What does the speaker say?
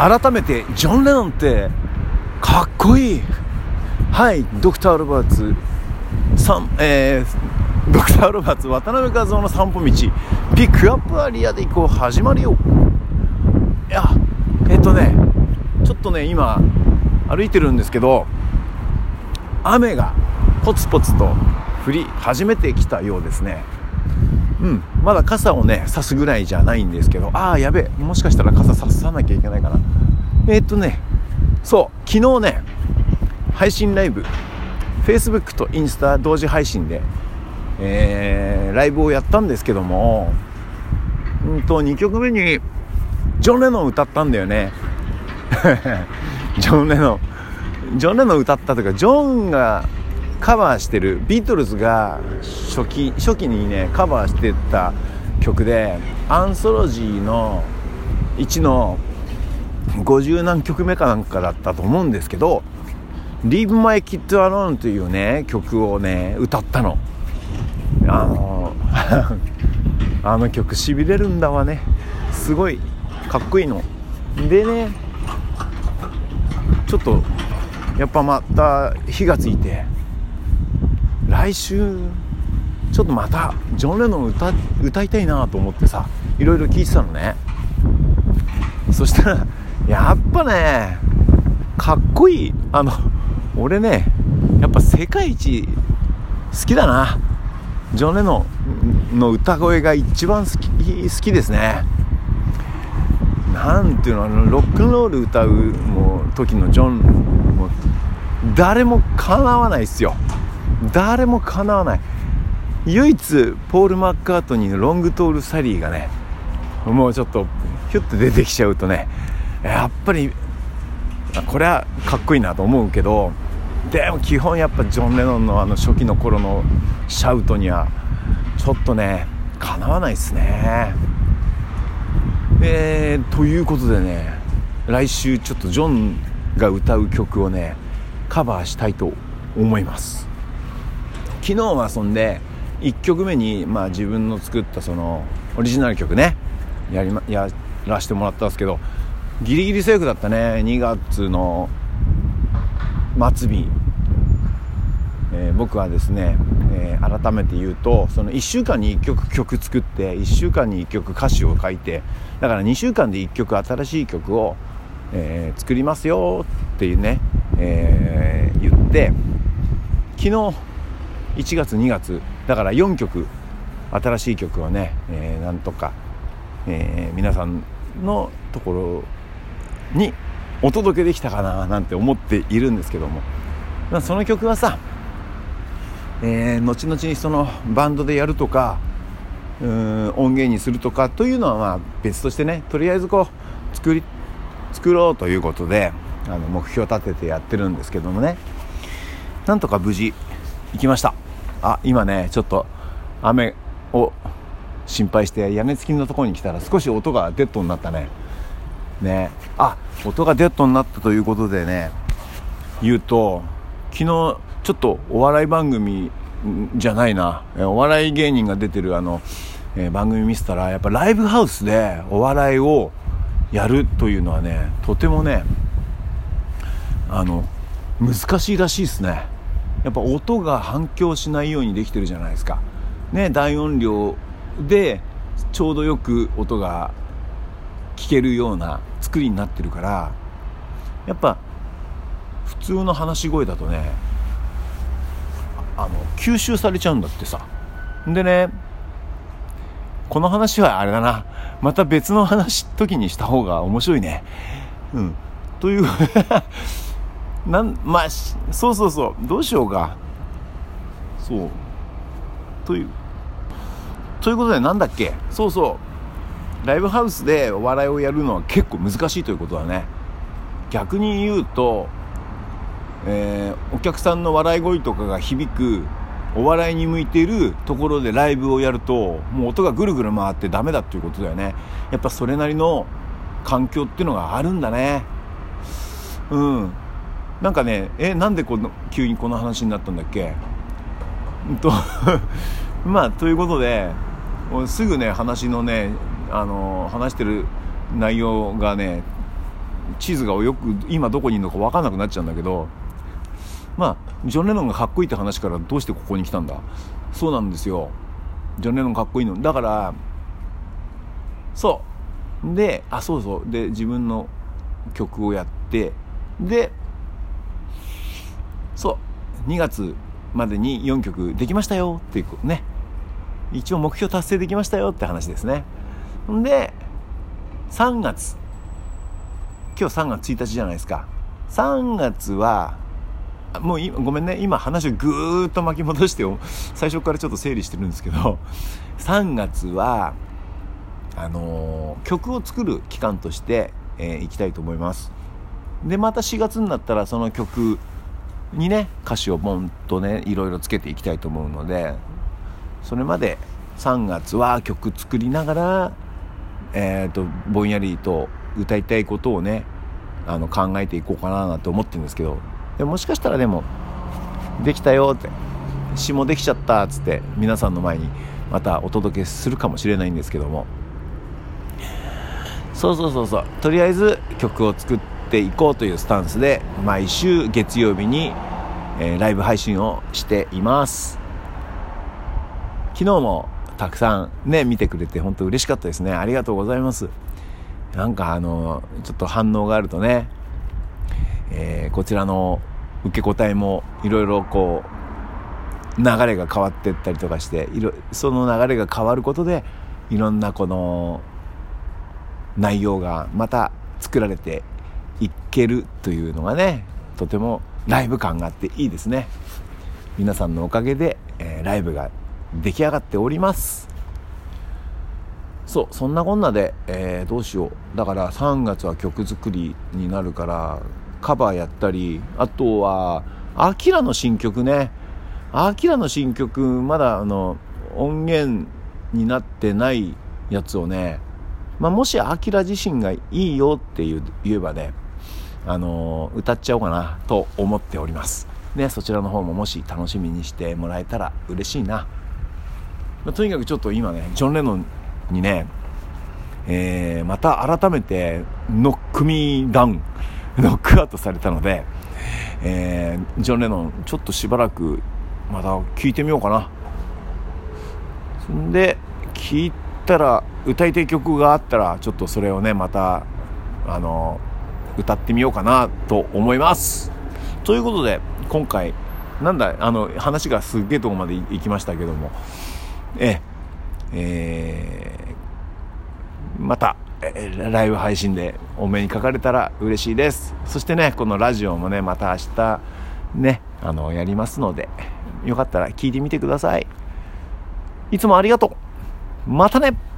改めてジョン・レノンってかっこいい。はいドクター・ロバーツさん、えー、ドクター・ロバーツ渡辺和夫の散歩道。ピックアップアリアで行こう始まるよいやえっとねちょっとね今歩いてるんですけど雨がポツポツと降り始めてきたようですね。うん。まだ傘をね差すぐらいじゃないんですけどああやべえ。もしかしたら傘差さなきゃいけないかな。えー、っとねそう。昨日ね配信ライブ。Facebook とインスタ同時配信で、えー、ライブをやったんですけどもうんと2曲目にジョン・レノン歌ったんだよね。ジョン・レノン。ジョン・レノン歌ったというかジョンがカバーしてるビートルズが初期初期にねカバーしてた曲でアンソロジーの1の50何曲目かなんかだったと思うんですけど「Leave My Kid Alone」というね曲をね歌ったの。あの あの曲しびれるんだわね。すごいかっこいいの。でねちょっとやっぱまた火がついて来週ちょっとまたジョン・レノン歌歌いたいなと思ってさいろいろ聞いてたのね。そしたらやっぱねかっこいい。あの俺ねやっぱ世界一好きだな。ジョン・レノンの歌声が一番好き好きですね。なんていうのあのロックンロール歌うもう時のジョンも誰もかなわないっすよ。誰もかなわない。唯一ポール・マッカートニーのロングトール・サリーがねもうちょっとヒュッと出てきちゃうとねやっぱりこれはかっこいいなと思うけどでも基本やっぱジョン・レノンのあの初期の頃のシャウトにはちょっとねかなわないですね。えー、ということでね来週ちょっとジョンが歌う曲をねカバーしたいと思います。昨日はそんで1曲目に、まあ、自分の作ったそのオリジナル曲ねやり、ま、やらせてもらったんですけどギリギリセーフだったね。2月の末日、えー、僕はですね、えー、改めて言うとその1週間に1曲曲作って1週間に1曲歌詞を書いてだから2週間で1曲新しい曲を、えー、作りますよっていうね、え言って昨日1月2月。だから4曲。新しい曲をね、えー、なんとか、えー、皆さんのところにお届けできたかななんて思っているんですけども、まあ、その曲はさ、えー、後々にそのバンドでやるとかうん音源にするとかというのはまあ別としてねとりあえずこう作り作ろうということであの目標を立ててやってるんですけどもね。なんとか無事行きました。あ今ねちょっと雨を心配して屋根付きのところに来たら少し音がデッドになったね。ね。あ音がデッドになったということでね言うと昨日ちょっとお笑い番組じゃないな。お笑い芸人が出てるあの、えー、番組見せたらやっぱライブハウスでお笑いをやるというのはねとてもねあの難しいらしいですね。やっぱ音が反響しないようにできてるじゃないですか。ね大音量でちょうどよく音が聞けるような作りになってるからやっぱ普通の話し声だとねあの吸収されちゃうんだってさ。でねこの話はあれだな。また別の話時にした方が面白いね。うん。というなんまあそうそうそう。どうしようか。そう。というということでなんだっけ？そうそう。ライブハウスでお笑いをやるのは結構難しいということだね。逆に言うと、えー、お客さんの笑い声とかが響くお笑いに向いているところでライブをやるともう音がぐるぐる回ってダメだっていうことだよね。やっぱそれなりの環境っていうのがあるんだね。うん。なんかねえなんでこの急にこの話になったんだっけ？と まあということですぐね話のねあの話してる内容がね地図がよく今どこにいるのか分かんなくなっちゃうんだけどまあジョン・レノンがかっこいいって話からどうしてここに来たんだ？そうなんですよ。ジョン・レノンかっこいいの。だからそう。であそうそう。で自分の曲をやってでそう。2月までに4曲できましたよっていうね。一応目標達成できましたよって話ですね。んで3月。今日3月1日じゃないですか。3月はもうごめんね。今話をぐーっと巻き戻して最初からちょっと整理してるんですけど3月はあのー、曲を作る期間として、えー、いきたいと思います。でまた4月になったらその曲にね歌詞をボンとねいろいろつけていきたいと思うのでそれまで3月は曲作りながらえーと、ぼんやりと歌いたいことをねあの考えていこうかなと思ってるんですけどでもしかしたらでもできたよって詩もできちゃったっつって皆さんの前にまたお届けするかもしれないんですけども。そうそうそうそう。とりあえず曲を作っていこうというスタンスで毎週月曜日に、えー、ライブ配信をしています昨日もたくさんね、見てくれて本当嬉しかったですね。ありがとうございます。なんかあの、ちょっと反応があるとね、えー、こちらの受け答えもいろいろこう、流れが変わっていったりとかして、いろその流れが変わることで、いろんなこの内容がまた作られていけるというのがね、とてもライブ感があっていいですね。皆さんのおかげで、えー、ライブが出来上がっております。そうそんなこんなで、えー、どうしよう。だから3月は曲作りになるからカバーやったりあとはアキラの新曲ね。アキラの新曲まだあの音源になってないやつをね、まあ、もしアキラ自身がいいよって言えばねあの歌っちゃおうかなと思っております。ねそちらの方ももし楽しみにしてもらえたら嬉しいな。まあ、とにかくちょっと今ねジョン・レノンにね、えー、また改めてノックミーダウン ノックアウトされたので、えー、ジョン・レノンちょっとしばらくまた聞いてみようかな。そんで聞いたら歌いたい曲があったらちょっとそれをねまたあの歌ってみようかなと思います。ということで今回なんだあの話がすっげえとこまで行きましたけども。ええー、また、ライブ配信でお目にかかれたら嬉しいです。そしてねこのラジオもねまた明日ねあのやりますのでよかったら聞いてみてください。いつもありがとう。またね。